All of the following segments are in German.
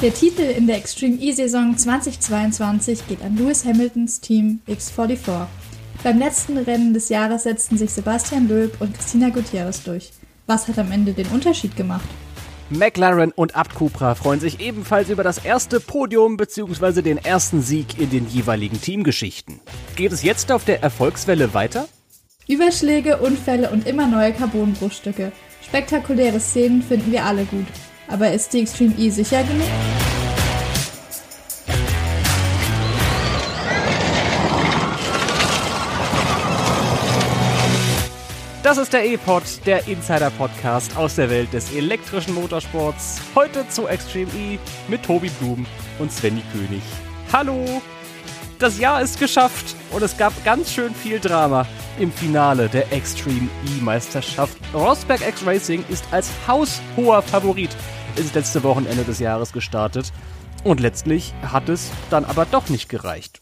Der Titel in der Extreme E-Saison 2022 geht an Lewis Hamiltons Team X44. Beim letzten Rennen des Jahres setzten sich Sebastian Loeb und Christina Gutierrez durch. Was hat am Ende den Unterschied gemacht? McLaren und Abt Cupra freuen sich ebenfalls über das erste Podium bzw. den ersten Sieg in den jeweiligen Teamgeschichten. Geht es jetzt auf der Erfolgswelle weiter? Überschläge, Unfälle und immer neue Carbonbruchstücke. Spektakuläre Szenen finden wir alle gut. Aber ist die Extreme E sicher genug? Das ist der E-Pod, der Insider-Podcast aus der Welt des elektrischen Motorsports. Heute zu Extreme E mit Tobi Blum und Svenny König. Hallo! Das Jahr ist geschafft und es gab ganz schön viel Drama im Finale der Extreme E-Meisterschaft. Rosberg X Racing ist als haushoher Favorit ins letzte Wochenende des Jahres gestartet. Und letztlich hat es dann aber doch nicht gereicht.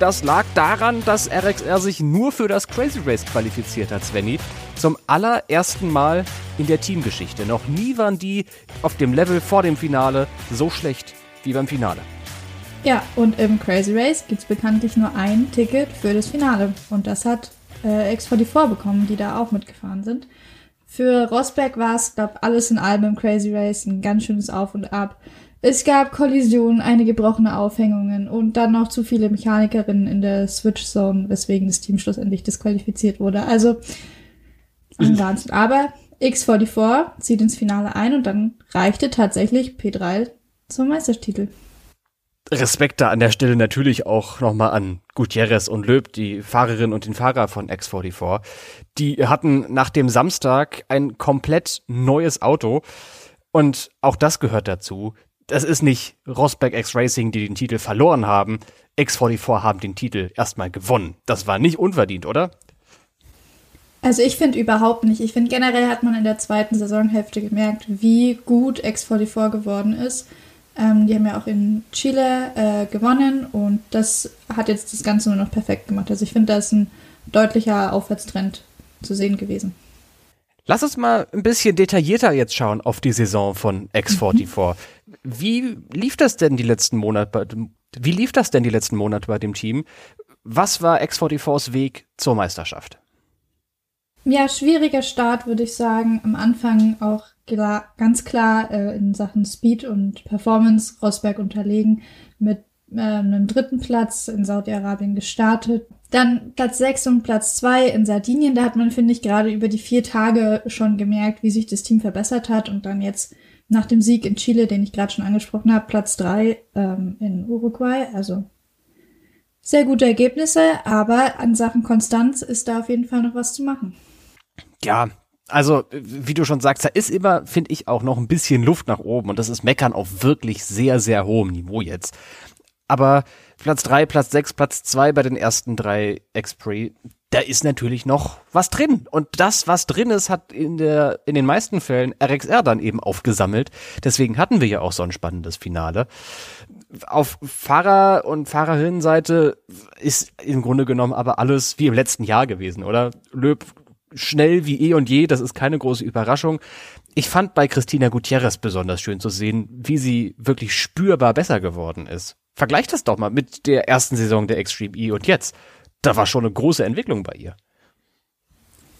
Das lag daran, dass RXR sich nur für das Crazy Race qualifiziert hat, Svenny. Zum allerersten Mal in der Teamgeschichte. Noch nie waren die auf dem Level vor dem Finale so schlecht wie beim Finale. Ja, und im Crazy Race gibt es bekanntlich nur ein Ticket für das Finale. Und das hat äh, X44 bekommen, die da auch mitgefahren sind. Für Rosberg war es, glaube alles in allem im Crazy Race ein ganz schönes Auf und Ab. Es gab Kollisionen, einige gebrochene Aufhängungen und dann noch zu viele Mechanikerinnen in der Switch Zone, weswegen das Team schlussendlich disqualifiziert wurde. Also ein Wahnsinn. Aber X44 zieht ins Finale ein und dann reichte tatsächlich P3 zum Meistertitel. Respekt da an der Stelle natürlich auch nochmal an Gutierrez und Löb, die Fahrerin und den Fahrer von X44. Die hatten nach dem Samstag ein komplett neues Auto. Und auch das gehört dazu das ist nicht Rosberg X Racing, die den Titel verloren haben. X44 haben den Titel erstmal gewonnen. Das war nicht unverdient, oder? Also ich finde überhaupt nicht. Ich finde generell hat man in der zweiten Saisonhälfte gemerkt, wie gut X44 geworden ist. Ähm, die haben ja auch in Chile äh, gewonnen und das hat jetzt das Ganze nur noch perfekt gemacht. Also ich finde, da ist ein deutlicher Aufwärtstrend zu sehen gewesen. Lass uns mal ein bisschen detaillierter jetzt schauen auf die Saison von X44. Wie lief das denn die letzten Monate? Wie lief das denn die letzten Monate bei dem Team? Was war X44s Weg zur Meisterschaft? Ja, schwieriger Start, würde ich sagen. Am Anfang auch ganz klar äh, in Sachen Speed und Performance Rosberg unterlegen mit äh, einem dritten Platz in Saudi-Arabien gestartet. Dann Platz 6 und Platz 2 in Sardinien. Da hat man, finde ich, gerade über die vier Tage schon gemerkt, wie sich das Team verbessert hat. Und dann jetzt nach dem Sieg in Chile, den ich gerade schon angesprochen habe, Platz 3 ähm, in Uruguay. Also sehr gute Ergebnisse, aber an Sachen Konstanz ist da auf jeden Fall noch was zu machen. Ja, also, wie du schon sagst, da ist immer, finde ich, auch noch ein bisschen Luft nach oben und das ist Meckern auf wirklich sehr, sehr hohem Niveau jetzt. Aber Platz drei, Platz sechs, Platz zwei bei den ersten drei Expre, da ist natürlich noch was drin. Und das, was drin ist, hat in der, in den meisten Fällen RXR dann eben aufgesammelt. Deswegen hatten wir ja auch so ein spannendes Finale. Auf Fahrer- und Fahrerinnenseite ist im Grunde genommen aber alles wie im letzten Jahr gewesen, oder? Löb schnell wie eh und je, das ist keine große Überraschung. Ich fand bei Christina Gutierrez besonders schön zu sehen, wie sie wirklich spürbar besser geworden ist. Vergleich das doch mal mit der ersten Saison der Extreme E und jetzt. Da war schon eine große Entwicklung bei ihr.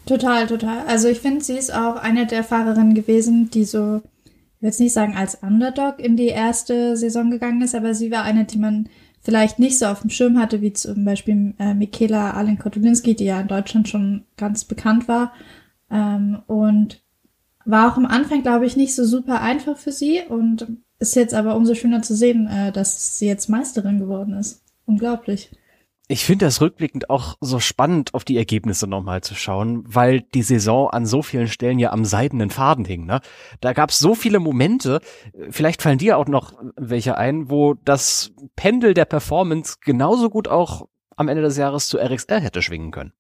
Total, total. Also ich finde, sie ist auch eine der Fahrerinnen gewesen, die so, ich will jetzt nicht sagen als Underdog in die erste Saison gegangen ist, aber sie war eine, die man vielleicht nicht so auf dem Schirm hatte, wie zum Beispiel äh, Michaela Allen-Kotulinski, die ja in Deutschland schon ganz bekannt war. Ähm, und war auch am Anfang, glaube ich, nicht so super einfach für sie und ist jetzt aber umso schöner zu sehen, äh, dass sie jetzt Meisterin geworden ist. Unglaublich. Ich finde das rückblickend auch so spannend, auf die Ergebnisse nochmal zu schauen, weil die Saison an so vielen Stellen ja am seidenen Faden hing. Ne? Da gab es so viele Momente, vielleicht fallen dir auch noch welche ein, wo das Pendel der Performance genauso gut auch am Ende des Jahres zu RXR hätte schwingen können.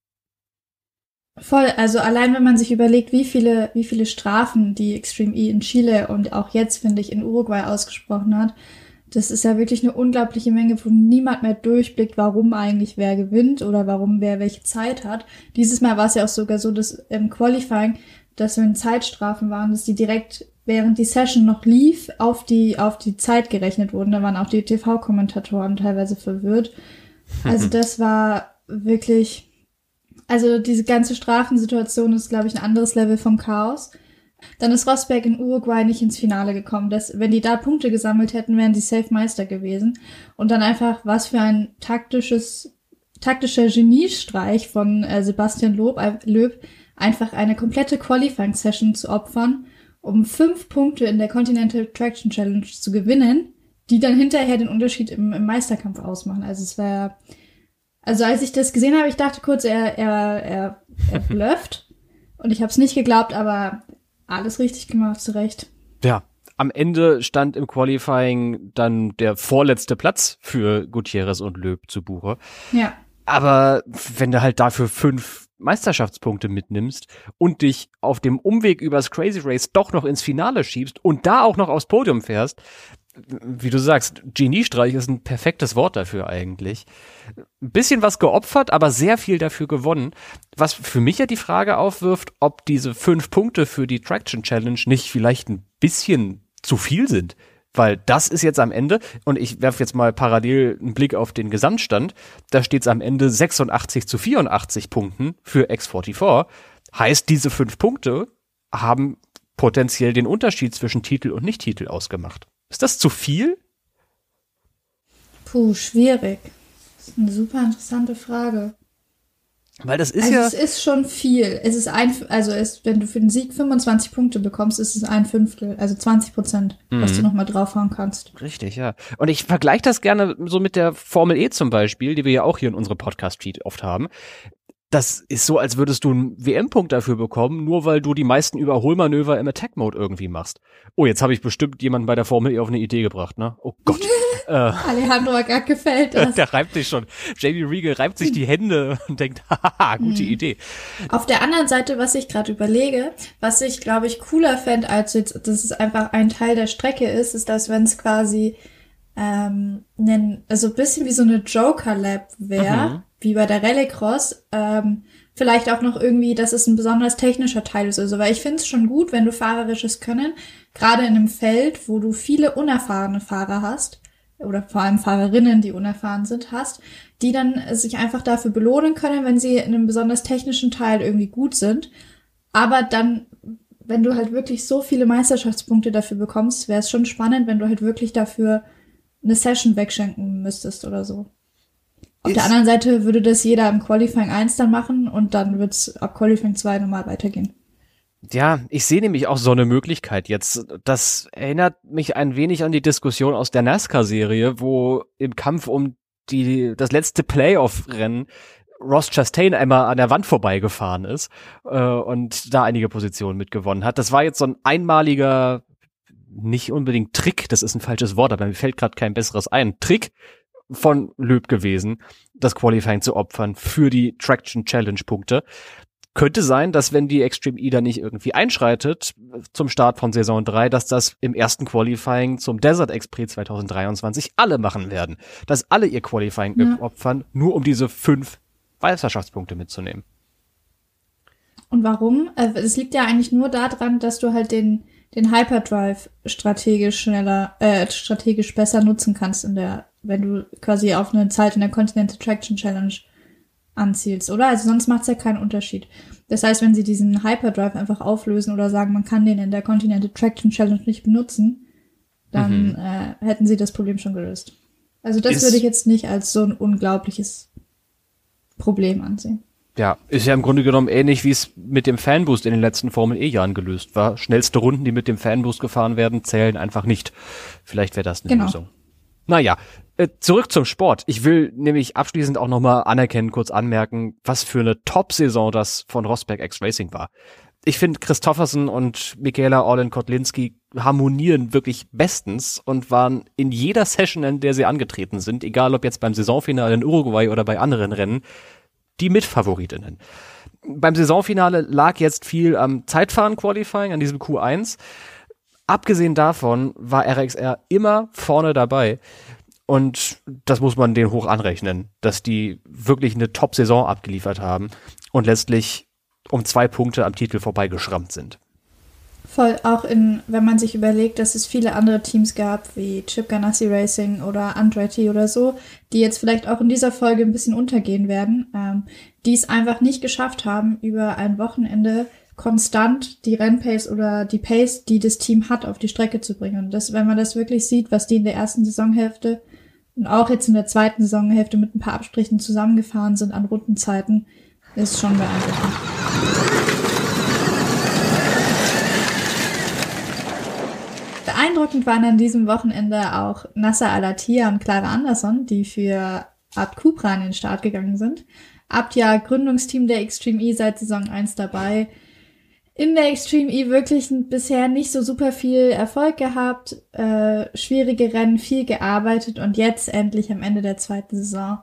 Voll, also allein wenn man sich überlegt, wie viele, wie viele Strafen die Extreme E in Chile und auch jetzt, finde ich, in Uruguay ausgesprochen hat, das ist ja wirklich eine unglaubliche Menge, wo niemand mehr durchblickt, warum eigentlich wer gewinnt oder warum wer welche Zeit hat. Dieses Mal war es ja auch sogar so, dass im Qualifying, dass wenn Zeitstrafen waren, dass die direkt während die Session noch lief, auf die, auf die Zeit gerechnet wurden. Da waren auch die TV-Kommentatoren teilweise verwirrt. Also das war wirklich, also diese ganze Strafensituation ist, glaube ich, ein anderes Level vom Chaos. Dann ist Rosberg in Uruguay nicht ins Finale gekommen. Das, wenn die da Punkte gesammelt hätten, wären sie Safe Meister gewesen. Und dann einfach, was für ein taktisches, taktischer Geniestreich von äh, Sebastian Loeb, äh, Löb, einfach eine komplette Qualifying-Session zu opfern, um fünf Punkte in der Continental Traction Challenge zu gewinnen, die dann hinterher den Unterschied im, im Meisterkampf ausmachen. Also es war, also als ich das gesehen habe, ich dachte kurz, er, er, er, er blufft. Und ich habe es nicht geglaubt, aber alles richtig gemacht, zu Recht. Ja, am Ende stand im Qualifying dann der vorletzte Platz für Gutierrez und Löb zu Buche. Ja. Aber wenn du halt dafür fünf Meisterschaftspunkte mitnimmst und dich auf dem Umweg übers Crazy Race doch noch ins Finale schiebst und da auch noch aufs Podium fährst, wie du sagst, Geniestreich ist ein perfektes Wort dafür eigentlich. Ein bisschen was geopfert, aber sehr viel dafür gewonnen. Was für mich ja die Frage aufwirft, ob diese fünf Punkte für die Traction Challenge nicht vielleicht ein bisschen zu viel sind. Weil das ist jetzt am Ende, und ich werfe jetzt mal parallel einen Blick auf den Gesamtstand, da steht es am Ende 86 zu 84 Punkten für X44. Heißt, diese fünf Punkte haben potenziell den Unterschied zwischen Titel und Nicht-Titel ausgemacht. Ist das zu viel? Puh, schwierig. Das ist eine super interessante Frage. Weil das ist also ja. Es ist schon viel. Es ist ein, also es, wenn du für den Sieg 25 Punkte bekommst, ist es ein Fünftel, also 20 Prozent, mhm. was du nochmal draufhauen kannst. Richtig, ja. Und ich vergleiche das gerne so mit der Formel E zum Beispiel, die wir ja auch hier in unserem Podcast-Feed oft haben das ist so, als würdest du einen WM-Punkt dafür bekommen, nur weil du die meisten Überholmanöver im Attack-Mode irgendwie machst. Oh, jetzt habe ich bestimmt jemanden bei der Formel E auf eine Idee gebracht, ne? Oh Gott. äh, Alejandro gar gefällt das. Der reibt sich schon. Jamie Regal reibt sich die Hände und denkt, haha, gute mhm. Idee. Auf der anderen Seite, was ich gerade überlege, was ich, glaube ich, cooler fände, als jetzt, dass es einfach ein Teil der Strecke ist, ist, dass wenn es quasi ähm, nen, also bisschen wie so eine Joker-Lab wäre, mhm wie bei der Rallycross, ähm, vielleicht auch noch irgendwie, dass es ein besonders technischer Teil ist. Also, weil ich finde es schon gut, wenn du fahrerisches Können, gerade in einem Feld, wo du viele unerfahrene Fahrer hast, oder vor allem Fahrerinnen, die unerfahren sind, hast, die dann sich einfach dafür belohnen können, wenn sie in einem besonders technischen Teil irgendwie gut sind. Aber dann, wenn du halt wirklich so viele Meisterschaftspunkte dafür bekommst, wäre es schon spannend, wenn du halt wirklich dafür eine Session wegschenken müsstest oder so. Auf der anderen Seite würde das jeder im Qualifying 1 dann machen und dann wird es ab Qualifying 2 normal weitergehen. Ja, ich sehe nämlich auch so eine Möglichkeit jetzt. Das erinnert mich ein wenig an die Diskussion aus der NASCAR-Serie, wo im Kampf um die, das letzte Playoff-Rennen Ross Chastain einmal an der Wand vorbeigefahren ist äh, und da einige Positionen mitgewonnen hat. Das war jetzt so ein einmaliger, nicht unbedingt Trick, das ist ein falsches Wort, aber mir fällt gerade kein besseres ein. Trick, von Löb gewesen, das Qualifying zu opfern für die Traction Challenge Punkte. Könnte sein, dass wenn die Extreme E da nicht irgendwie einschreitet zum Start von Saison 3, dass das im ersten Qualifying zum Desert Express 2023 alle machen werden. Dass alle ihr Qualifying ja. opfern, nur um diese fünf Meisterschaftspunkte mitzunehmen. Und warum? Also, es liegt ja eigentlich nur daran, dass du halt den, den Hyperdrive strategisch schneller, äh, strategisch besser nutzen kannst in der wenn du quasi auf eine Zeit in der Continental Traction Challenge anzielst, oder? Also sonst macht es ja keinen Unterschied. Das heißt, wenn sie diesen Hyperdrive einfach auflösen oder sagen, man kann den in der Continental Traction Challenge nicht benutzen, dann mhm. äh, hätten sie das Problem schon gelöst. Also das ist, würde ich jetzt nicht als so ein unglaubliches Problem ansehen. Ja, ist ja im Grunde genommen ähnlich, wie es mit dem Fanboost in den letzten Formel E-Jahren gelöst war. Schnellste Runden, die mit dem Fanboost gefahren werden, zählen einfach nicht. Vielleicht wäre das eine genau. Lösung. Naja, äh, zurück zum Sport. Ich will nämlich abschließend auch nochmal anerkennen, kurz anmerken, was für eine Top-Saison das von Rosberg X Racing war. Ich finde, Christoffersen und Michaela Orlen-Kotlinski harmonieren wirklich bestens und waren in jeder Session, in der sie angetreten sind, egal ob jetzt beim Saisonfinale in Uruguay oder bei anderen Rennen, die Mitfavoritinnen. Beim Saisonfinale lag jetzt viel am Zeitfahren-Qualifying, an diesem Q1. Abgesehen davon war RXR immer vorne dabei. Und das muss man denen hoch anrechnen, dass die wirklich eine Top-Saison abgeliefert haben und letztlich um zwei Punkte am Titel vorbeigeschrammt sind. Voll, auch in, wenn man sich überlegt, dass es viele andere Teams gab, wie Chip Ganassi Racing oder Andretti oder so, die jetzt vielleicht auch in dieser Folge ein bisschen untergehen werden, ähm, die es einfach nicht geschafft haben, über ein Wochenende konstant die Rennpace oder die Pace, die das Team hat, auf die Strecke zu bringen. Und das, wenn man das wirklich sieht, was die in der ersten Saisonhälfte und auch jetzt in der zweiten Saisonhälfte mit ein paar Abstrichen zusammengefahren sind an Rundenzeiten, ist schon beeindruckend. Beeindruckend waren an diesem Wochenende auch Nasser Alatia und Clara Anderson, die für Art Cupra in den Start gegangen sind. Abt ja Gründungsteam der Extreme E seit Saison 1 dabei. In der Extreme E wirklich bisher nicht so super viel Erfolg gehabt, äh, schwierige Rennen, viel gearbeitet und jetzt endlich am Ende der zweiten Saison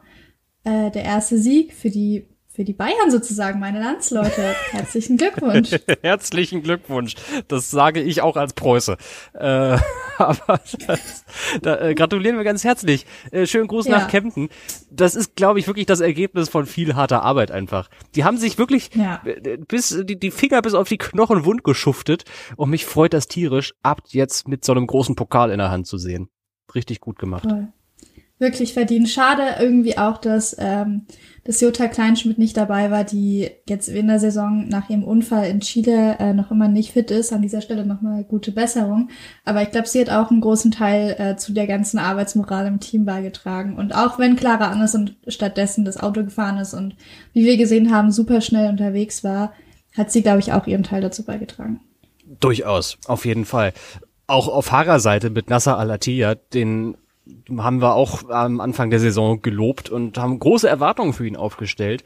äh, der erste Sieg für die für die Bayern sozusagen, meine Landsleute. Herzlichen Glückwunsch. Herzlichen Glückwunsch. Das sage ich auch als Preuße. Äh, aber das, da äh, gratulieren wir ganz herzlich. Äh, schönen Gruß ja. nach Kempten. Das ist, glaube ich, wirklich das Ergebnis von viel harter Arbeit einfach. Die haben sich wirklich ja. Äh, bis die, die Finger bis auf die Knochen wund geschuftet und mich freut das tierisch, ab jetzt mit so einem großen Pokal in der Hand zu sehen. Richtig gut gemacht. Voll wirklich verdient. Schade irgendwie auch, dass, ähm, dass Jutta Kleinschmidt nicht dabei war, die jetzt in der Saison nach ihrem Unfall in Chile äh, noch immer nicht fit ist. An dieser Stelle nochmal gute Besserung. Aber ich glaube, sie hat auch einen großen Teil äh, zu der ganzen Arbeitsmoral im Team beigetragen. Und auch wenn Clara Anderson stattdessen das Auto gefahren ist und wie wir gesehen haben, super schnell unterwegs war, hat sie, glaube ich, auch ihren Teil dazu beigetragen. Durchaus, auf jeden Fall. Auch auf Fahrerseite mit Nasser Al-Attiyah, den haben wir auch am Anfang der Saison gelobt und haben große Erwartungen für ihn aufgestellt.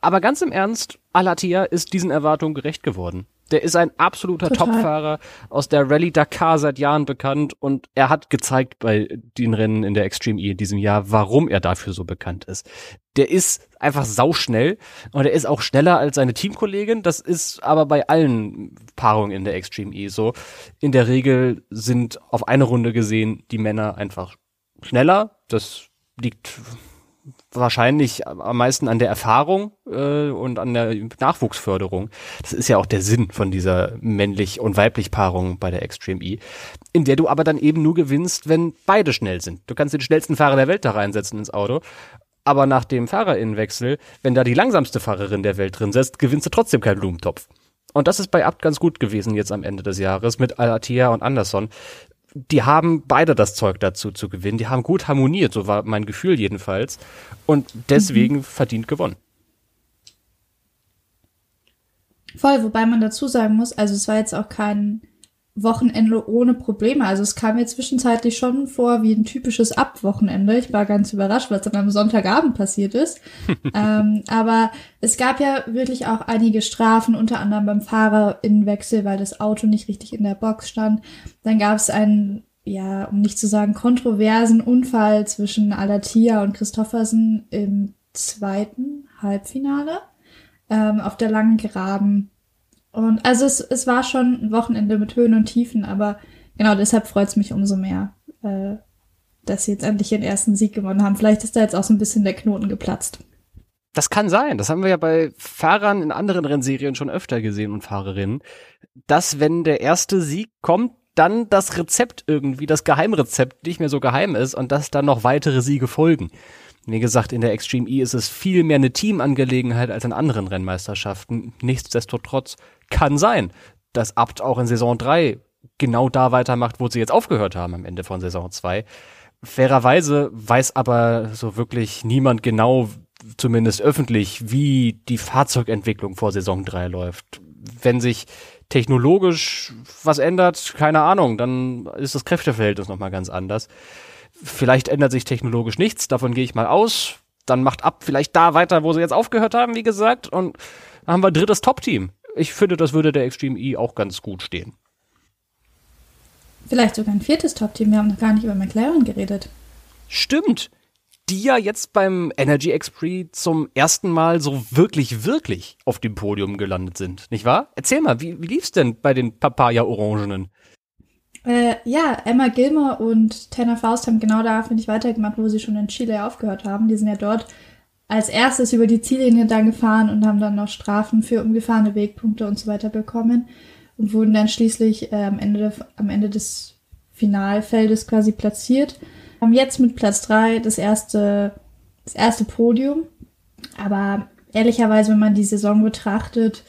Aber ganz im Ernst, Alatia ist diesen Erwartungen gerecht geworden. Der ist ein absoluter. Topfahrer aus der Rallye Dakar seit Jahren bekannt und er hat gezeigt bei den Rennen in der Extreme E in diesem Jahr, warum er dafür so bekannt ist. Der ist einfach sauschnell und er ist auch schneller als seine Teamkollegin. Das ist aber bei allen Paarungen in der Extreme E so. In der Regel sind auf eine Runde gesehen die Männer einfach schneller. Das liegt wahrscheinlich am meisten an der Erfahrung äh, und an der Nachwuchsförderung. Das ist ja auch der Sinn von dieser männlich- und weiblich Paarung bei der Extreme E, in der du aber dann eben nur gewinnst, wenn beide schnell sind. Du kannst den schnellsten Fahrer der Welt da reinsetzen ins Auto, aber nach dem Fahrerinnenwechsel, wenn da die langsamste Fahrerin der Welt drin setzt, gewinnst du trotzdem keinen Blumentopf. Und das ist bei Abt ganz gut gewesen jetzt am Ende des Jahres mit Alatia und Anderson die haben beide das Zeug dazu zu gewinnen. Die haben gut harmoniert, so war mein Gefühl jedenfalls. Und deswegen mhm. verdient gewonnen. Voll, wobei man dazu sagen muss, also es war jetzt auch kein Wochenende ohne Probleme. Also es kam mir zwischenzeitlich schon vor wie ein typisches Abwochenende. Ich war ganz überrascht, was dann am Sonntagabend passiert ist. ähm, aber es gab ja wirklich auch einige Strafen, unter anderem beim Fahrerinnenwechsel, weil das Auto nicht richtig in der Box stand. Dann gab es einen, ja, um nicht zu sagen, kontroversen Unfall zwischen Alatia und Christoffersen im zweiten Halbfinale ähm, auf der langen Graben und also es, es war schon ein Wochenende mit Höhen und Tiefen, aber genau deshalb freut es mich umso mehr, äh, dass sie jetzt endlich ihren ersten Sieg gewonnen haben. Vielleicht ist da jetzt auch so ein bisschen der Knoten geplatzt. Das kann sein. Das haben wir ja bei Fahrern in anderen Rennserien schon öfter gesehen und Fahrerinnen, dass wenn der erste Sieg kommt, dann das Rezept irgendwie, das Geheimrezept nicht mehr so geheim ist und dass dann noch weitere Siege folgen. Wie gesagt, in der Extreme E ist es viel mehr eine Teamangelegenheit als in anderen Rennmeisterschaften. Nichtsdestotrotz kann sein, dass Abt auch in Saison 3 genau da weitermacht, wo sie jetzt aufgehört haben am Ende von Saison 2. Fairerweise weiß aber so wirklich niemand genau, zumindest öffentlich, wie die Fahrzeugentwicklung vor Saison 3 läuft. Wenn sich technologisch was ändert, keine Ahnung, dann ist das Kräfteverhältnis nochmal ganz anders. Vielleicht ändert sich technologisch nichts, davon gehe ich mal aus. Dann macht ab vielleicht da weiter, wo sie jetzt aufgehört haben, wie gesagt. Und dann haben wir ein drittes Top-Team. Ich finde, das würde der Extreme E auch ganz gut stehen. Vielleicht sogar ein viertes Top-Team. Wir haben noch gar nicht über McLaren geredet. Stimmt. Die ja jetzt beim Energy Express zum ersten Mal so wirklich, wirklich auf dem Podium gelandet sind. Nicht wahr? Erzähl mal, wie, wie lief's denn bei den Papaya-Orangenen? Äh, ja, Emma Gilmer und Tanner Faust haben genau da, finde ich, weitergemacht, wo sie schon in Chile aufgehört haben. Die sind ja dort als erstes über die Ziellinie dann gefahren und haben dann noch Strafen für umgefahrene Wegpunkte und so weiter bekommen. und wurden dann schließlich äh, am, Ende, am Ende des Finalfeldes quasi platziert. Haben jetzt mit Platz drei das erste, das erste Podium. Aber ehrlicherweise, wenn man die Saison betrachtet,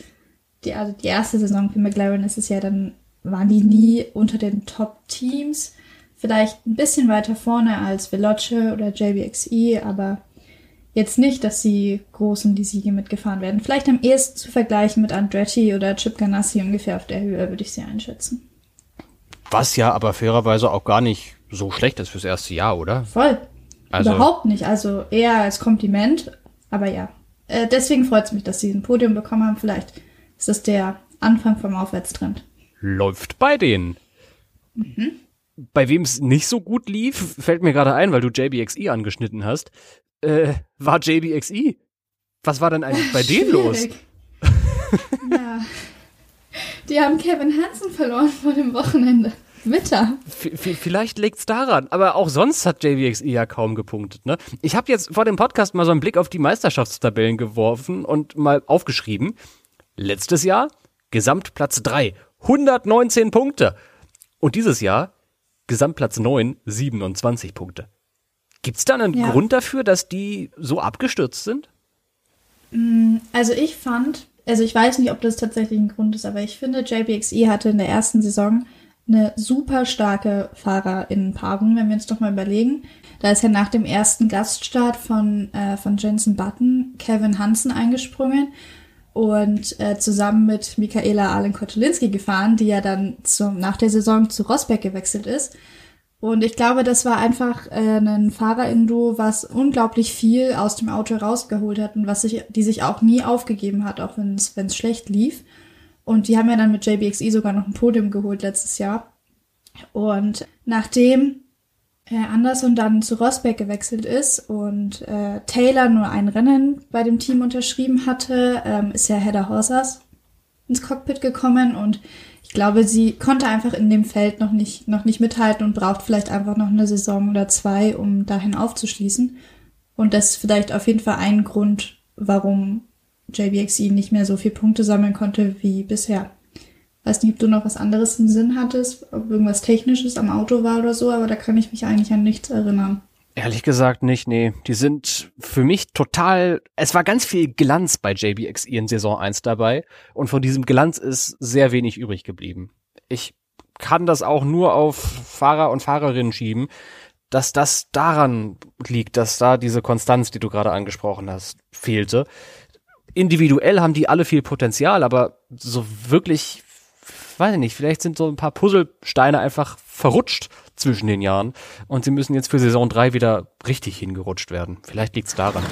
die, also die erste Saison für McLaren ist es ja dann, waren die nie unter den Top-Teams. Vielleicht ein bisschen weiter vorne als Veloce oder JBXE, aber jetzt nicht, dass sie groß um die Siege mitgefahren werden. Vielleicht am ehesten zu vergleichen mit Andretti oder Chip Ganassi ungefähr auf der Höhe, würde ich sie einschätzen. Was ja aber fairerweise auch gar nicht so schlecht ist fürs erste Jahr, oder? Voll. Also, Überhaupt nicht. Also eher als Kompliment, aber ja. Äh, deswegen freut es mich, dass sie ein Podium bekommen haben. Vielleicht ist das der Anfang vom Aufwärtstrend. Läuft bei denen. Mhm. Bei wem es nicht so gut lief, fällt mir gerade ein, weil du JBXE angeschnitten hast, äh, war JBXE. Was war denn eigentlich bei denen los? ja. Die haben Kevin Hansen verloren vor dem Wochenende. Witter. vielleicht liegt's daran, aber auch sonst hat JVXE ja kaum gepunktet. Ne? Ich habe jetzt vor dem Podcast mal so einen Blick auf die Meisterschaftstabellen geworfen und mal aufgeschrieben. Letztes Jahr Gesamtplatz 3, 119 Punkte. Und dieses Jahr Gesamtplatz 9, 27 Punkte. Gibt's da einen ja. Grund dafür, dass die so abgestürzt sind? Mm, also ich fand, also ich weiß nicht, ob das tatsächlich ein Grund ist, aber ich finde, JBXE hatte in der ersten Saison eine super starke Fahrerinnenpaarung, wenn wir uns doch mal überlegen. Da ist ja nach dem ersten Gaststart von, äh, von Jensen Button Kevin Hansen eingesprungen und äh, zusammen mit Michaela Allen-Kotulinski gefahren, die ja dann zum, nach der Saison zu Rosberg gewechselt ist. Und ich glaube, das war einfach äh, ein Fahrerindo, was unglaublich viel aus dem Auto rausgeholt hat und was sich, die sich auch nie aufgegeben hat, auch wenn es schlecht lief. Und die haben ja dann mit JBXE sogar noch ein Podium geholt letztes Jahr. Und nachdem äh, Anderson dann zu Rosberg gewechselt ist und äh, Taylor nur ein Rennen bei dem Team unterschrieben hatte, ähm, ist ja Hedda Horsas ins Cockpit gekommen und ich glaube, sie konnte einfach in dem Feld noch nicht, noch nicht mithalten und braucht vielleicht einfach noch eine Saison oder zwei, um dahin aufzuschließen. Und das ist vielleicht auf jeden Fall ein Grund, warum JBXE nicht mehr so viel Punkte sammeln konnte wie bisher. Weiß nicht, ob du noch was anderes im Sinn hattest, ob irgendwas Technisches am Auto war oder so, aber da kann ich mich eigentlich an nichts erinnern. Ehrlich gesagt nicht, nee. Die sind für mich total, es war ganz viel Glanz bei JBXE in Saison 1 dabei und von diesem Glanz ist sehr wenig übrig geblieben. Ich kann das auch nur auf Fahrer und Fahrerinnen schieben, dass das daran liegt, dass da diese Konstanz, die du gerade angesprochen hast, fehlte individuell haben die alle viel Potenzial, aber so wirklich, weiß ich nicht, vielleicht sind so ein paar Puzzlesteine einfach verrutscht zwischen den Jahren und sie müssen jetzt für Saison 3 wieder richtig hingerutscht werden. Vielleicht liegt's daran.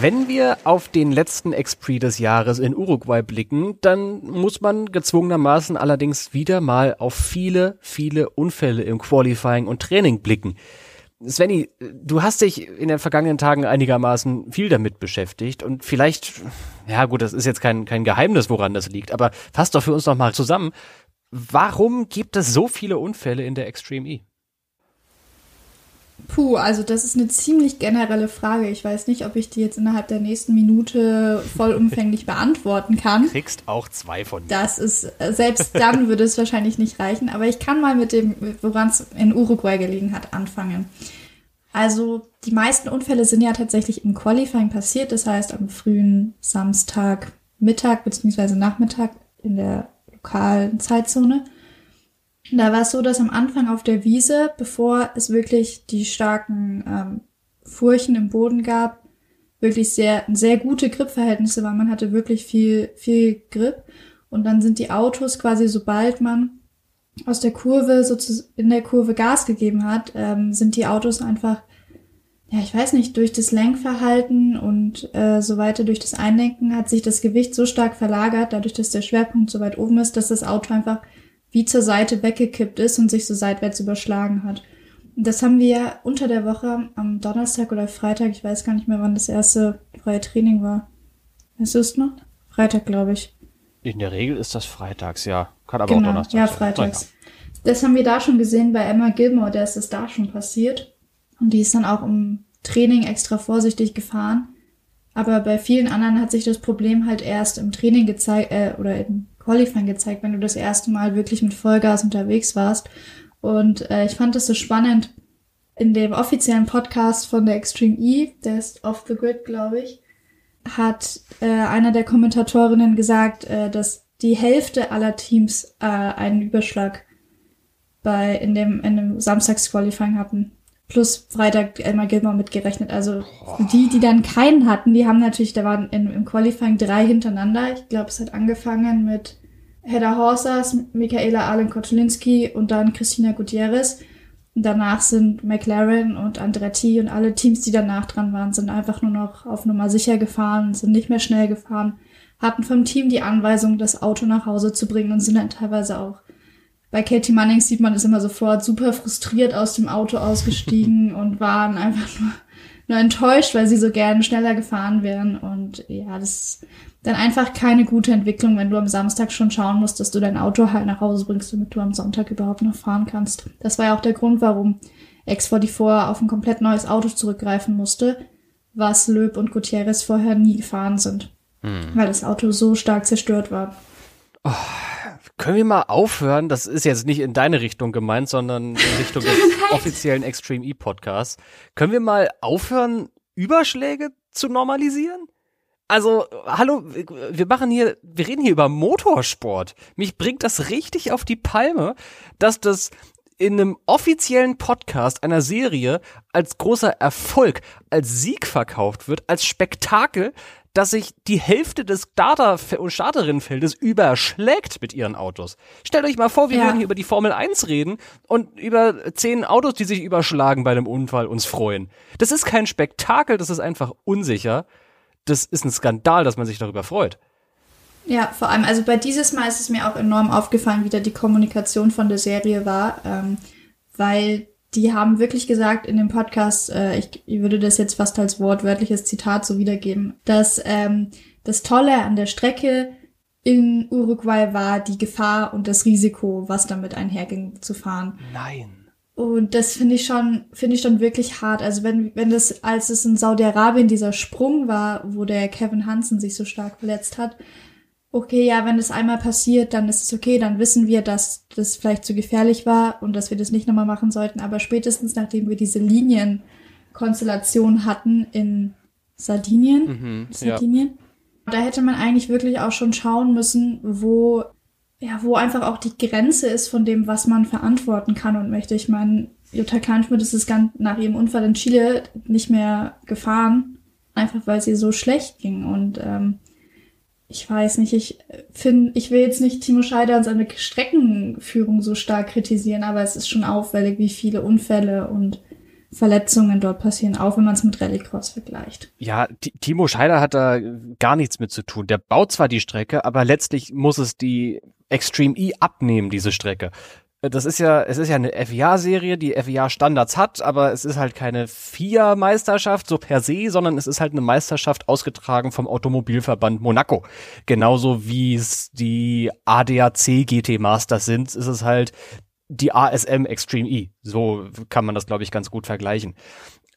Wenn wir auf den letzten Expri des Jahres in Uruguay blicken, dann muss man gezwungenermaßen allerdings wieder mal auf viele, viele Unfälle im Qualifying und Training blicken. Svenny, du hast dich in den vergangenen Tagen einigermaßen viel damit beschäftigt und vielleicht, ja gut, das ist jetzt kein, kein Geheimnis, woran das liegt, aber fass doch für uns noch mal zusammen. Warum gibt es so viele Unfälle in der Extreme E? Puh, also das ist eine ziemlich generelle Frage. Ich weiß nicht, ob ich die jetzt innerhalb der nächsten Minute vollumfänglich beantworten kann. Du kriegst auch zwei von mir. Das ist, selbst dann würde es wahrscheinlich nicht reichen. Aber ich kann mal mit dem, woran es in Uruguay gelegen hat, anfangen. Also die meisten Unfälle sind ja tatsächlich im Qualifying passiert. Das heißt am frühen Samstag, Mittag bzw. Nachmittag in der lokalen Zeitzone. Da war es so, dass am Anfang auf der Wiese, bevor es wirklich die starken ähm, Furchen im Boden gab, wirklich sehr, sehr gute Gripverhältnisse waren. Man hatte wirklich viel, viel Grip. Und dann sind die Autos quasi, sobald man aus der Kurve, sozusagen in der Kurve Gas gegeben hat, ähm, sind die Autos einfach, ja, ich weiß nicht, durch das Lenkverhalten und äh, so weiter, durch das Einlenken hat sich das Gewicht so stark verlagert, dadurch, dass der Schwerpunkt so weit oben ist, dass das Auto einfach wie zur Seite weggekippt ist und sich so seitwärts überschlagen hat. Und das haben wir unter der Woche am Donnerstag oder Freitag, ich weiß gar nicht mehr, wann das erste freie Training war. Weißt du es noch? Freitag, glaube ich. In der Regel ist das freitags, ja. Kann aber genau, auch Donnerstag ja, sein. freitags. Das haben wir da schon gesehen bei Emma Gilmore, der ist es da schon passiert. Und die ist dann auch im Training extra vorsichtig gefahren. Aber bei vielen anderen hat sich das Problem halt erst im Training gezeigt, äh, oder im Qualifying gezeigt, wenn du das erste Mal wirklich mit Vollgas unterwegs warst. Und äh, ich fand das so spannend. In dem offiziellen Podcast von der Extreme E, der ist off the grid, glaube ich, hat äh, einer der Kommentatorinnen gesagt, äh, dass die Hälfte aller Teams äh, einen Überschlag bei in dem in dem Samstagsqualifying hatten. Plus Freitag Elmar Gilmore mitgerechnet. Also oh. die, die dann keinen hatten, die haben natürlich, da waren in, im Qualifying drei hintereinander. Ich glaube, es hat angefangen mit Hedda Horsas, Michaela Allen Kotulinski und dann Christina Gutierrez. Und danach sind McLaren und Andretti und alle Teams, die danach dran waren, sind einfach nur noch auf Nummer sicher gefahren, sind nicht mehr schnell gefahren, hatten vom Team die Anweisung, das Auto nach Hause zu bringen und sind dann teilweise auch bei Katie Mannings sieht man es immer sofort super frustriert aus dem Auto ausgestiegen und waren einfach nur, nur enttäuscht, weil sie so gern schneller gefahren wären. Und ja, das ist dann einfach keine gute Entwicklung, wenn du am Samstag schon schauen musst, dass du dein Auto halt nach Hause bringst, damit du am Sonntag überhaupt noch fahren kannst. Das war ja auch der Grund, warum X44 auf ein komplett neues Auto zurückgreifen musste, was Löb und Gutierrez vorher nie gefahren sind. Hm. Weil das Auto so stark zerstört war. Oh, können wir mal aufhören? Das ist jetzt nicht in deine Richtung gemeint, sondern in Richtung des offiziellen Extreme E Podcasts. Können wir mal aufhören, Überschläge zu normalisieren? Also, hallo, wir machen hier, wir reden hier über Motorsport. Mich bringt das richtig auf die Palme, dass das in einem offiziellen Podcast einer Serie als großer Erfolg, als Sieg verkauft wird, als Spektakel, dass sich die Hälfte des Starter- und Starterinnenfeldes überschlägt mit ihren Autos. Stellt euch mal vor, wir ja. würden hier über die Formel 1 reden und über zehn Autos, die sich überschlagen bei einem Unfall, uns freuen. Das ist kein Spektakel, das ist einfach unsicher. Das ist ein Skandal, dass man sich darüber freut. Ja, vor allem, also bei dieses Mal ist es mir auch enorm aufgefallen, wie da die Kommunikation von der Serie war, ähm, weil die haben wirklich gesagt in dem Podcast, äh, ich, ich würde das jetzt fast als wortwörtliches Zitat so wiedergeben, dass ähm, das Tolle an der Strecke in Uruguay war die Gefahr und das Risiko, was damit einherging zu fahren. Nein. Und das finde ich schon, finde ich schon wirklich hart. Also wenn, wenn das, als es in Saudi-Arabien dieser Sprung war, wo der Kevin Hansen sich so stark verletzt hat, okay, ja, wenn das einmal passiert, dann ist es okay, dann wissen wir, dass das vielleicht zu gefährlich war und dass wir das nicht nochmal machen sollten. Aber spätestens nachdem wir diese Linienkonstellation hatten in Sardinien, mhm, Sardinien, ja. da hätte man eigentlich wirklich auch schon schauen müssen, wo ja, wo einfach auch die Grenze ist von dem, was man verantworten kann und möchte. Ich meine, Jutta Kleinschmidt ist es ganz nach ihrem Unfall in Chile nicht mehr gefahren, einfach weil sie so schlecht ging. Und ähm, ich weiß nicht, ich finde, ich will jetzt nicht Timo Scheider und seine Streckenführung so stark kritisieren, aber es ist schon auffällig, wie viele Unfälle und Verletzungen dort passieren, auch wenn man es mit Rallycross vergleicht. Ja, Timo Scheider hat da gar nichts mit zu tun. Der baut zwar die Strecke, aber letztlich muss es die Extreme E abnehmen, diese Strecke das ist ja, es ist ja eine FIA-Serie, die FIA-Standards hat, aber es ist halt keine FIA-Meisterschaft so per se, sondern es ist halt eine Meisterschaft ausgetragen vom Automobilverband Monaco. Genauso wie es die ADAC GT Masters sind, ist es halt die ASM Extreme E. So kann man das, glaube ich, ganz gut vergleichen.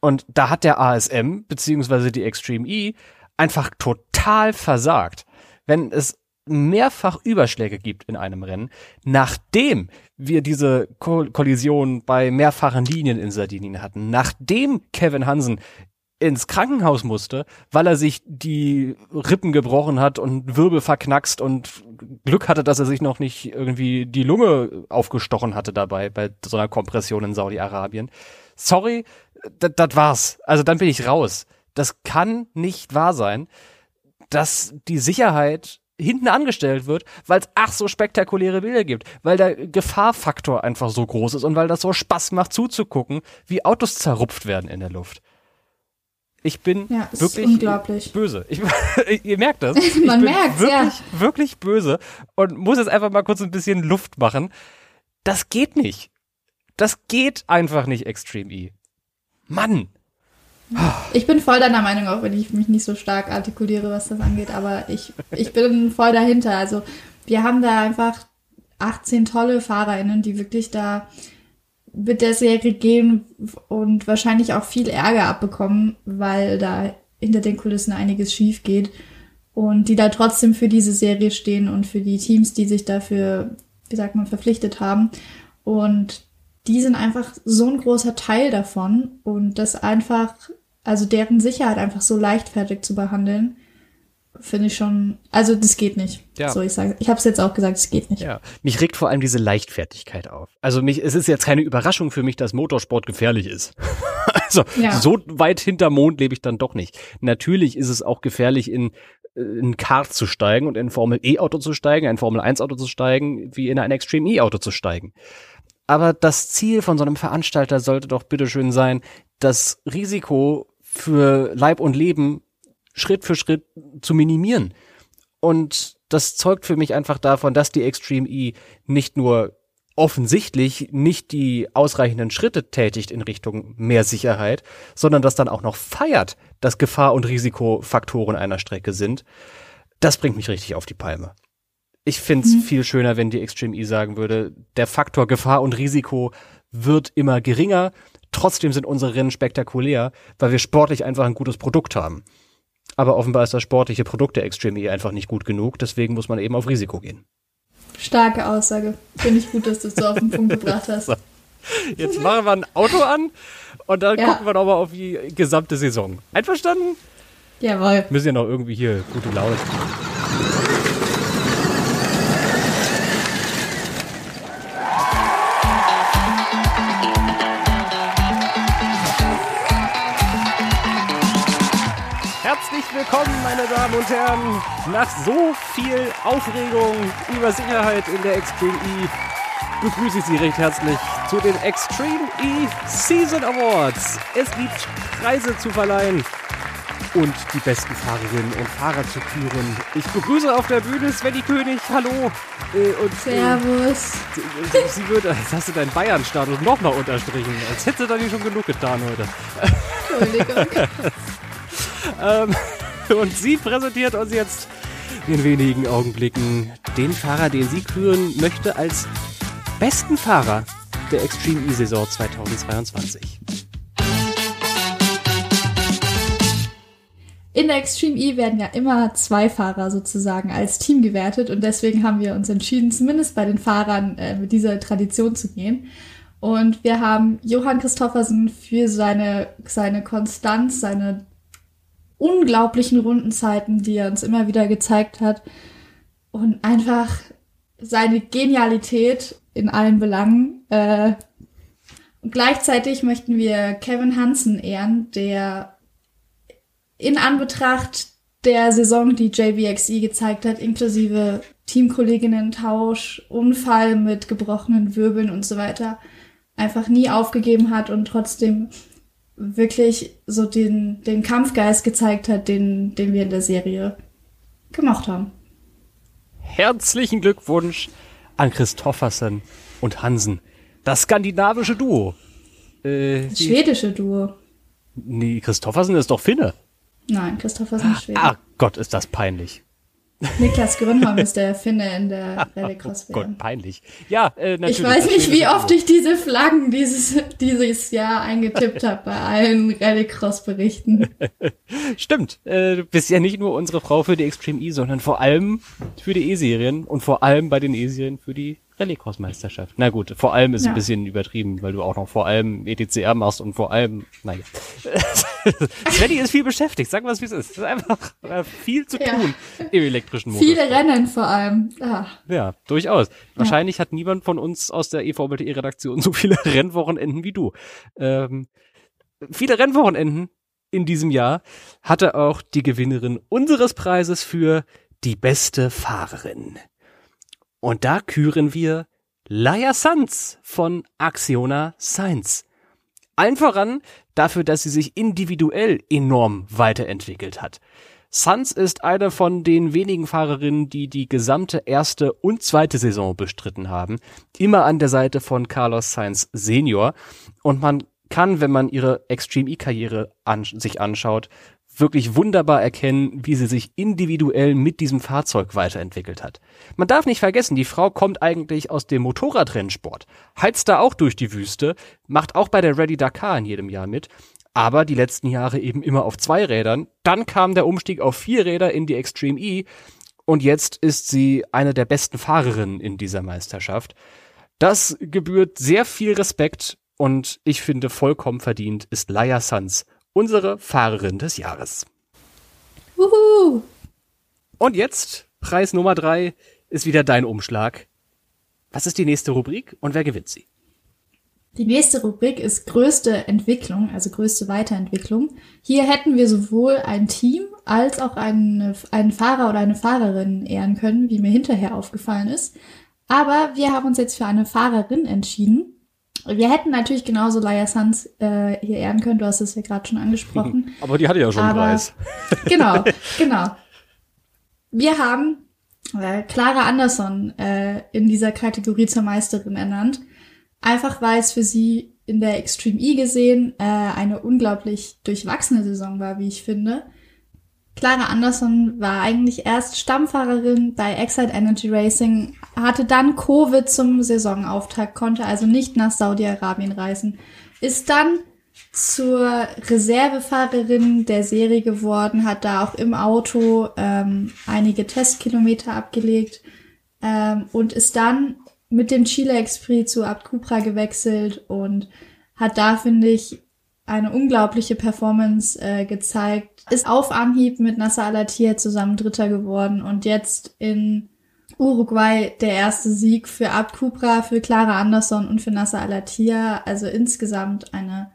Und da hat der ASM, beziehungsweise die Extreme E, einfach total versagt. Wenn es mehrfach Überschläge gibt in einem Rennen, nachdem wir diese Ko Kollision bei mehrfachen Linien in Sardinien hatten, nachdem Kevin Hansen ins Krankenhaus musste, weil er sich die Rippen gebrochen hat und Wirbel verknackst und Glück hatte, dass er sich noch nicht irgendwie die Lunge aufgestochen hatte dabei bei so einer Kompression in Saudi-Arabien. Sorry, das war's. Also dann bin ich raus. Das kann nicht wahr sein, dass die Sicherheit hinten angestellt wird, weil es ach so spektakuläre Bilder gibt, weil der Gefahrfaktor einfach so groß ist und weil das so Spaß macht zuzugucken, wie Autos zerrupft werden in der Luft. Ich bin ja, wirklich böse. Ich, ihr merkt das. Man merkt wirklich, ja. wirklich böse und muss jetzt einfach mal kurz ein bisschen Luft machen. Das geht nicht. Das geht einfach nicht, Extreme E. Mann, ich bin voll deiner Meinung, auch wenn ich mich nicht so stark artikuliere, was das angeht, aber ich, ich bin voll dahinter. Also wir haben da einfach 18 tolle FahrerInnen, die wirklich da mit der Serie gehen und wahrscheinlich auch viel Ärger abbekommen, weil da hinter den Kulissen einiges schief geht und die da trotzdem für diese Serie stehen und für die Teams, die sich dafür, wie sagt man, verpflichtet haben. Und die sind einfach so ein großer Teil davon und das einfach, also deren Sicherheit einfach so leichtfertig zu behandeln, finde ich schon, also das geht nicht. Ja. So, ich sage, ich habe es jetzt auch gesagt, es geht nicht. Ja, mich regt vor allem diese Leichtfertigkeit auf. Also mich, es ist jetzt keine Überraschung für mich, dass Motorsport gefährlich ist. also ja. so weit hinter Mond lebe ich dann doch nicht. Natürlich ist es auch gefährlich in äh, in Kart zu steigen und in ein Formel E Auto zu steigen, ein Formel 1 Auto zu steigen, wie in ein Extreme E Auto zu steigen. Aber das Ziel von so einem Veranstalter sollte doch bitteschön sein, das Risiko für Leib und Leben Schritt für Schritt zu minimieren. Und das zeugt für mich einfach davon, dass die Extreme E nicht nur offensichtlich nicht die ausreichenden Schritte tätigt in Richtung mehr Sicherheit, sondern das dann auch noch feiert, dass Gefahr- und Risikofaktoren einer Strecke sind. Das bringt mich richtig auf die Palme. Ich finde es mhm. viel schöner, wenn die Extreme E sagen würde, der Faktor Gefahr und Risiko wird immer geringer, trotzdem sind unsere Rennen spektakulär, weil wir sportlich einfach ein gutes Produkt haben. Aber offenbar ist das sportliche Produkt der Extreme E einfach nicht gut genug, deswegen muss man eben auf Risiko gehen. Starke Aussage. Finde ich gut, dass du es so auf den Punkt gebracht hast. So. Jetzt machen wir ein Auto an und dann ja. gucken wir nochmal auf die gesamte Saison. Einverstanden? Jawohl. Wir müssen ja noch irgendwie hier gute Laune. Herzlich willkommen, meine Damen und Herren. Nach so viel Aufregung über Sicherheit in der Extreme E begrüße ich Sie recht herzlich zu den Extreme E Season Awards. Es gibt Preise zu verleihen und die besten Fahrerinnen und Fahrer zu küren. Ich begrüße auf der Bühne Svenny König. Hallo. Äh, und, äh, Servus. Äh, sie wird, jetzt hast du deinen Bayern-Status nochmal unterstrichen. Als hätte da nicht schon genug getan heute. Entschuldigung. ähm, und sie präsentiert uns jetzt in wenigen Augenblicken den Fahrer, den sie küren möchte als besten Fahrer der Extreme E-Saison 2022. In der Extreme E werden ja immer zwei Fahrer sozusagen als Team gewertet und deswegen haben wir uns entschieden, zumindest bei den Fahrern äh, mit dieser Tradition zu gehen. Und wir haben Johann Christoffersen für seine, seine Konstanz, seine unglaublichen Rundenzeiten, die er uns immer wieder gezeigt hat. Und einfach seine Genialität in allen Belangen. Äh, und gleichzeitig möchten wir Kevin Hansen ehren, der in Anbetracht der Saison, die JVXE gezeigt hat, inklusive Teamkolleginnen-Tausch, Unfall mit gebrochenen Wirbeln und so weiter, einfach nie aufgegeben hat und trotzdem wirklich so den, den Kampfgeist gezeigt hat, den, den wir in der Serie gemacht haben. Herzlichen Glückwunsch an Christoffersen und Hansen. Das skandinavische Duo. Äh, das schwedische Duo. Nee, Christoffersen ist doch Finne. Nein, Christoffersen ist Schwede. Ah Gott, ist das peinlich. Niklas Grünholm ist der Finne in der Rallycross. Oh Gott, peinlich. Ja, äh, natürlich. Ich weiß nicht, wie oft ich diese Flaggen dieses, dieses Jahr eingetippt habe bei allen Rallycross-Berichten. Stimmt. Äh, du bist ja nicht nur unsere Frau für die Extreme E, sondern vor allem für die E-Serien und vor allem bei den E-Serien für die Rallycross-Meisterschaft. Na gut, vor allem ist ja. ein bisschen übertrieben, weil du auch noch vor allem ETCR machst und vor allem, naja. Svenny ist viel beschäftigt, sag mal, wie es ist. Es ist einfach äh, viel zu ja. tun im elektrischen Motor. Viele Rennen vor allem. Ah. Ja, durchaus. Ja. Wahrscheinlich hat niemand von uns aus der EVBTE-Redaktion so viele Rennwochenenden wie du. Ähm, viele Rennwochenenden in diesem Jahr hatte auch die Gewinnerin unseres Preises für die beste Fahrerin. Und da küren wir Laia Sanz von Axiona Science. Allen voran dafür, dass sie sich individuell enorm weiterentwickelt hat. Sanz ist eine von den wenigen Fahrerinnen, die die gesamte erste und zweite Saison bestritten haben. Immer an der Seite von Carlos Sainz Senior. Und man kann, wenn man ihre Extreme E-Karriere an, sich anschaut, wirklich wunderbar erkennen, wie sie sich individuell mit diesem Fahrzeug weiterentwickelt hat. Man darf nicht vergessen, die Frau kommt eigentlich aus dem Motorradrennsport, heizt da auch durch die Wüste, macht auch bei der Ready Dakar in jedem Jahr mit, aber die letzten Jahre eben immer auf zwei Rädern. Dann kam der Umstieg auf vier Räder in die Extreme E und jetzt ist sie eine der besten Fahrerinnen in dieser Meisterschaft. Das gebührt sehr viel Respekt und ich finde vollkommen verdient ist Laia Sanz unsere Fahrerin des Jahres. Wuhu! Und jetzt, Preis Nummer drei, ist wieder dein Umschlag. Was ist die nächste Rubrik und wer gewinnt sie? Die nächste Rubrik ist größte Entwicklung, also größte Weiterentwicklung. Hier hätten wir sowohl ein Team als auch eine, einen Fahrer oder eine Fahrerin ehren können, wie mir hinterher aufgefallen ist. Aber wir haben uns jetzt für eine Fahrerin entschieden. Wir hätten natürlich genauso Laia Sanz äh, hier ehren können, du hast es ja gerade schon angesprochen. Aber die hatte ja schon Aber, einen Preis. Genau, genau. Wir haben äh, Clara Anderson äh, in dieser Kategorie zur Meisterin ernannt. Einfach weil es für sie in der Extreme E gesehen äh, eine unglaublich durchwachsene Saison war, wie ich finde. Clara Anderson war eigentlich erst Stammfahrerin bei Excite Energy Racing, hatte dann Covid zum Saisonauftakt, konnte also nicht nach Saudi-Arabien reisen, ist dann zur Reservefahrerin der Serie geworden, hat da auch im Auto ähm, einige Testkilometer abgelegt ähm, und ist dann mit dem Chile Express zu Abt Cupra gewechselt und hat da, finde ich, eine unglaubliche Performance äh, gezeigt. Ist auf Anhieb mit Nasser Alatia zusammen Dritter geworden und jetzt in Uruguay der erste Sieg für Abt Cupra, für Clara Anderson und für Nasser Alatia. Also insgesamt eine,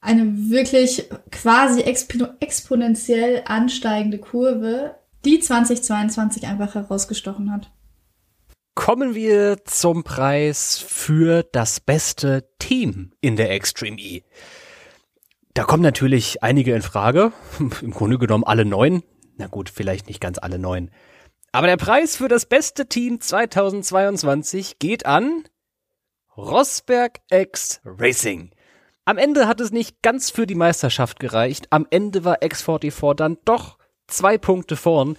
eine wirklich quasi expo exponentiell ansteigende Kurve, die 2022 einfach herausgestochen hat. Kommen wir zum Preis für das beste Team in der Extreme E. Da kommen natürlich einige in Frage. Im Grunde genommen alle neun. Na gut, vielleicht nicht ganz alle neun. Aber der Preis für das beste Team 2022 geht an Rosberg X Racing. Am Ende hat es nicht ganz für die Meisterschaft gereicht. Am Ende war X44 dann doch zwei Punkte vorn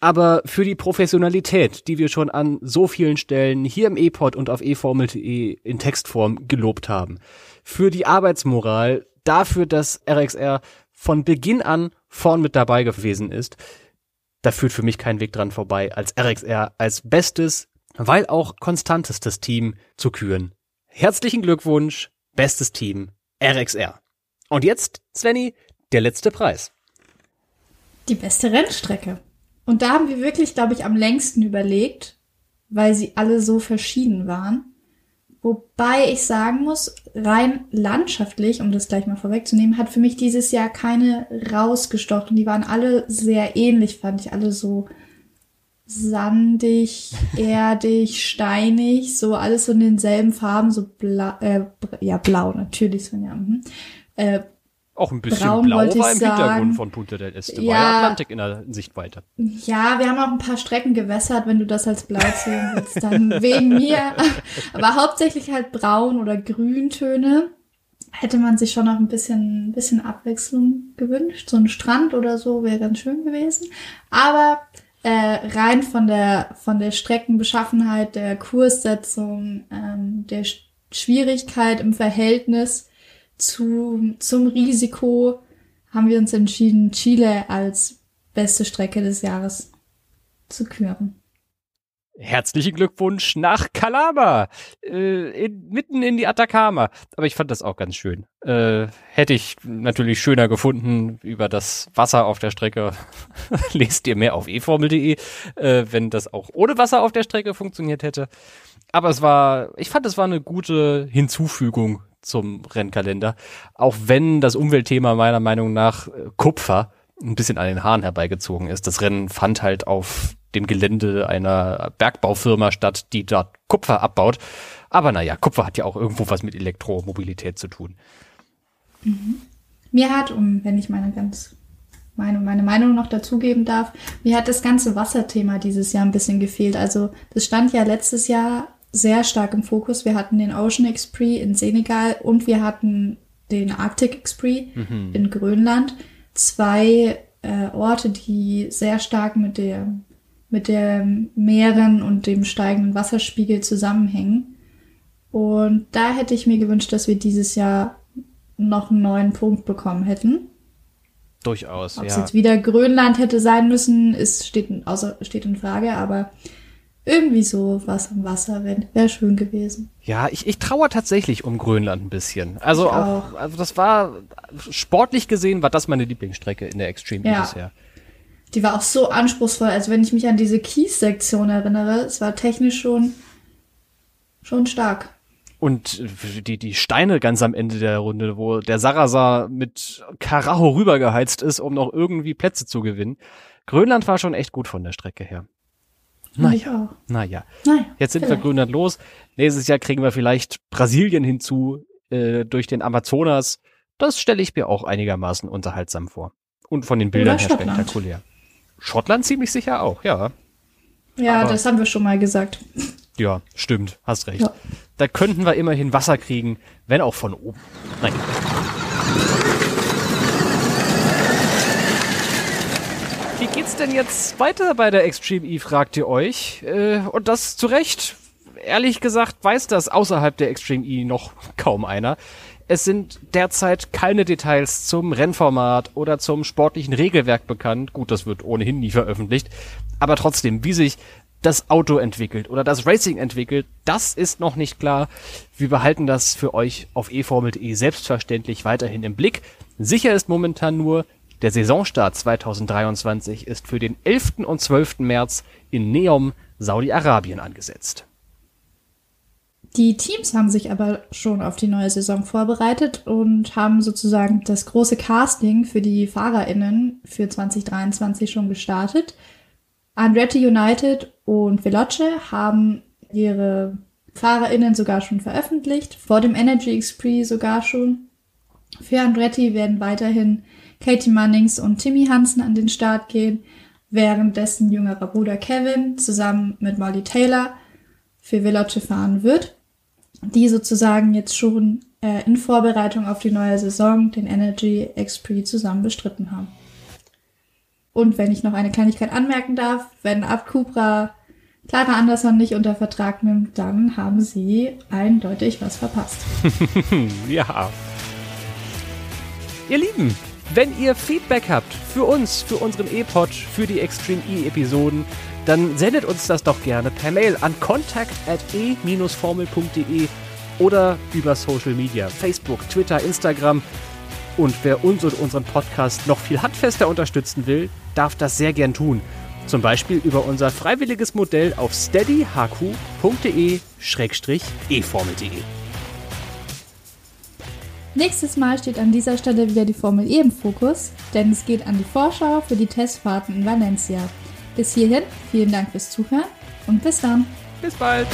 aber für die Professionalität, die wir schon an so vielen Stellen hier im E-Pod und auf eformel.de in Textform gelobt haben, für die Arbeitsmoral, dafür, dass RXR von Beginn an vorn mit dabei gewesen ist, da führt für mich kein Weg dran vorbei, als RXR als bestes, weil auch konstantestes Team zu küren. Herzlichen Glückwunsch, bestes Team, RXR. Und jetzt, Svenny, der letzte Preis. Die beste Rennstrecke. Und da haben wir wirklich, glaube ich, am längsten überlegt, weil sie alle so verschieden waren. Wobei ich sagen muss, rein landschaftlich, um das gleich mal vorwegzunehmen, hat für mich dieses Jahr keine rausgestochen. Die waren alle sehr ähnlich, fand ich. Alle so sandig, erdig, steinig, so alles so in denselben Farben, so blau, äh, ja, blau natürlich, so, ja, mhm. äh, auch ein bisschen Braun blau war im Hintergrund sagen. von Punta del Este. War Ja. ja Atlantik in der Sichtweite. Ja, wir haben auch ein paar Strecken gewässert, wenn du das als blau zählen willst, dann wegen mir. Aber hauptsächlich halt braun oder grüntöne. Hätte man sich schon noch ein bisschen, bisschen Abwechslung gewünscht. So ein Strand oder so wäre ganz schön gewesen. Aber äh, rein von der, von der Streckenbeschaffenheit, der Kurssetzung, ähm, der Sch Schwierigkeit im Verhältnis zu, zum Risiko haben wir uns entschieden, Chile als beste Strecke des Jahres zu küren. Herzlichen Glückwunsch nach Calama, äh, in, mitten in die Atacama. Aber ich fand das auch ganz schön. Äh, hätte ich natürlich schöner gefunden über das Wasser auf der Strecke. Lest ihr mehr auf eformel.de, äh, wenn das auch ohne Wasser auf der Strecke funktioniert hätte. Aber es war, ich fand, es war eine gute Hinzufügung zum Rennkalender. Auch wenn das Umweltthema meiner Meinung nach äh, Kupfer ein bisschen an den Haaren herbeigezogen ist. Das Rennen fand halt auf dem Gelände einer Bergbaufirma statt, die dort Kupfer abbaut. Aber naja, Kupfer hat ja auch irgendwo was mit Elektromobilität zu tun. Mir hat, um wenn ich meine ganz meine, meine Meinung noch dazugeben darf, mir hat das ganze Wasserthema dieses Jahr ein bisschen gefehlt. Also das stand ja letztes Jahr sehr stark im Fokus. Wir hatten den Ocean Express in Senegal und wir hatten den Arctic Express Mhm. in Grönland. Zwei äh, Orte, die sehr stark mit der mit der Meeren und dem steigenden Wasserspiegel zusammenhängen. Und da hätte ich mir gewünscht, dass wir dieses Jahr noch einen neuen Punkt bekommen hätten. Durchaus, Ob ja. es jetzt wieder Grönland hätte sein müssen, ist, steht, außer, steht in Frage, aber irgendwie so was am Wasser wäre schön gewesen. Ja, ich, ich trauere tatsächlich um Grönland ein bisschen. Also auch, auch. also das war sportlich gesehen war das meine Lieblingsstrecke in der Extreme Ja. bisher. Die war auch so anspruchsvoll, als wenn ich mich an diese Kies-Sektion erinnere. Es war technisch schon, schon stark. Und die, die Steine ganz am Ende der Runde, wo der Sarasa mit Karacho rübergeheizt ist, um noch irgendwie Plätze zu gewinnen. Grönland war schon echt gut von der Strecke her. Auch. Naja. Naja, Jetzt sind wir vielleicht. Grönland los. Nächstes Jahr kriegen wir vielleicht Brasilien hinzu äh, durch den Amazonas. Das stelle ich mir auch einigermaßen unterhaltsam vor. Und von den Bildern Oder her Schottland. spektakulär. Schottland ziemlich sicher auch, ja. Ja, aber- das haben wir schon mal gesagt. Ja, stimmt, hast recht. Ja. Da könnten wir immerhin Wasser kriegen, wenn auch von oben. Nein. Wie geht's denn jetzt weiter bei der Extreme E, fragt ihr euch? Äh, und das zu Recht. Ehrlich gesagt weiß das außerhalb der Extreme E noch kaum einer. Es sind derzeit keine Details zum Rennformat oder zum sportlichen Regelwerk bekannt. Gut, das wird ohnehin nie veröffentlicht. Aber trotzdem, wie sich das Auto entwickelt oder das Racing entwickelt, das ist noch nicht klar. Wir behalten das für euch auf eformel.de selbstverständlich weiterhin im Blick. Sicher ist momentan nur, der Saisonstart 2023 ist für den 11. und 12. März in Neom, Saudi-Arabien angesetzt. Die Teams haben sich aber schon auf die neue Saison vorbereitet und haben sozusagen das große Casting für die FahrerInnen für 2023 schon gestartet. Andretti United und Veloce haben ihre FahrerInnen sogar schon veröffentlicht, vor dem Energy Express sogar schon. Für Andretti werden weiterhin Katie Mannings und Timmy Hansen an den Start gehen, während dessen jüngerer Bruder Kevin zusammen mit Molly Taylor für Veloce fahren wird, die sozusagen jetzt schon äh, in Vorbereitung auf die neue Saison den Energy Express zusammen bestritten haben. Und wenn ich noch eine Kleinigkeit anmerken darf, wenn Ab Cupra Clara Anderson nicht unter Vertrag nimmt, dann haben sie eindeutig was verpasst. Ja. Ihr Lieben, wenn ihr Feedback habt für uns, für unseren E-Pod, für die Extreme E-Episoden, dann sendet uns das doch gerne per Mail an contact.e-formel.de oder über Social Media, Facebook, Twitter, Instagram. Und wer uns und unseren Podcast noch viel handfester unterstützen will, darf das sehr gern tun. Zum Beispiel über unser freiwilliges Modell auf steadyhq.de-eformel.de. Nächstes Mal steht an dieser Stelle wieder die Formel E im Fokus, denn es geht an die Vorschau für die Testfahrten in Valencia. Bis hierhin, vielen Dank fürs Zuhören und bis dann. Bis bald!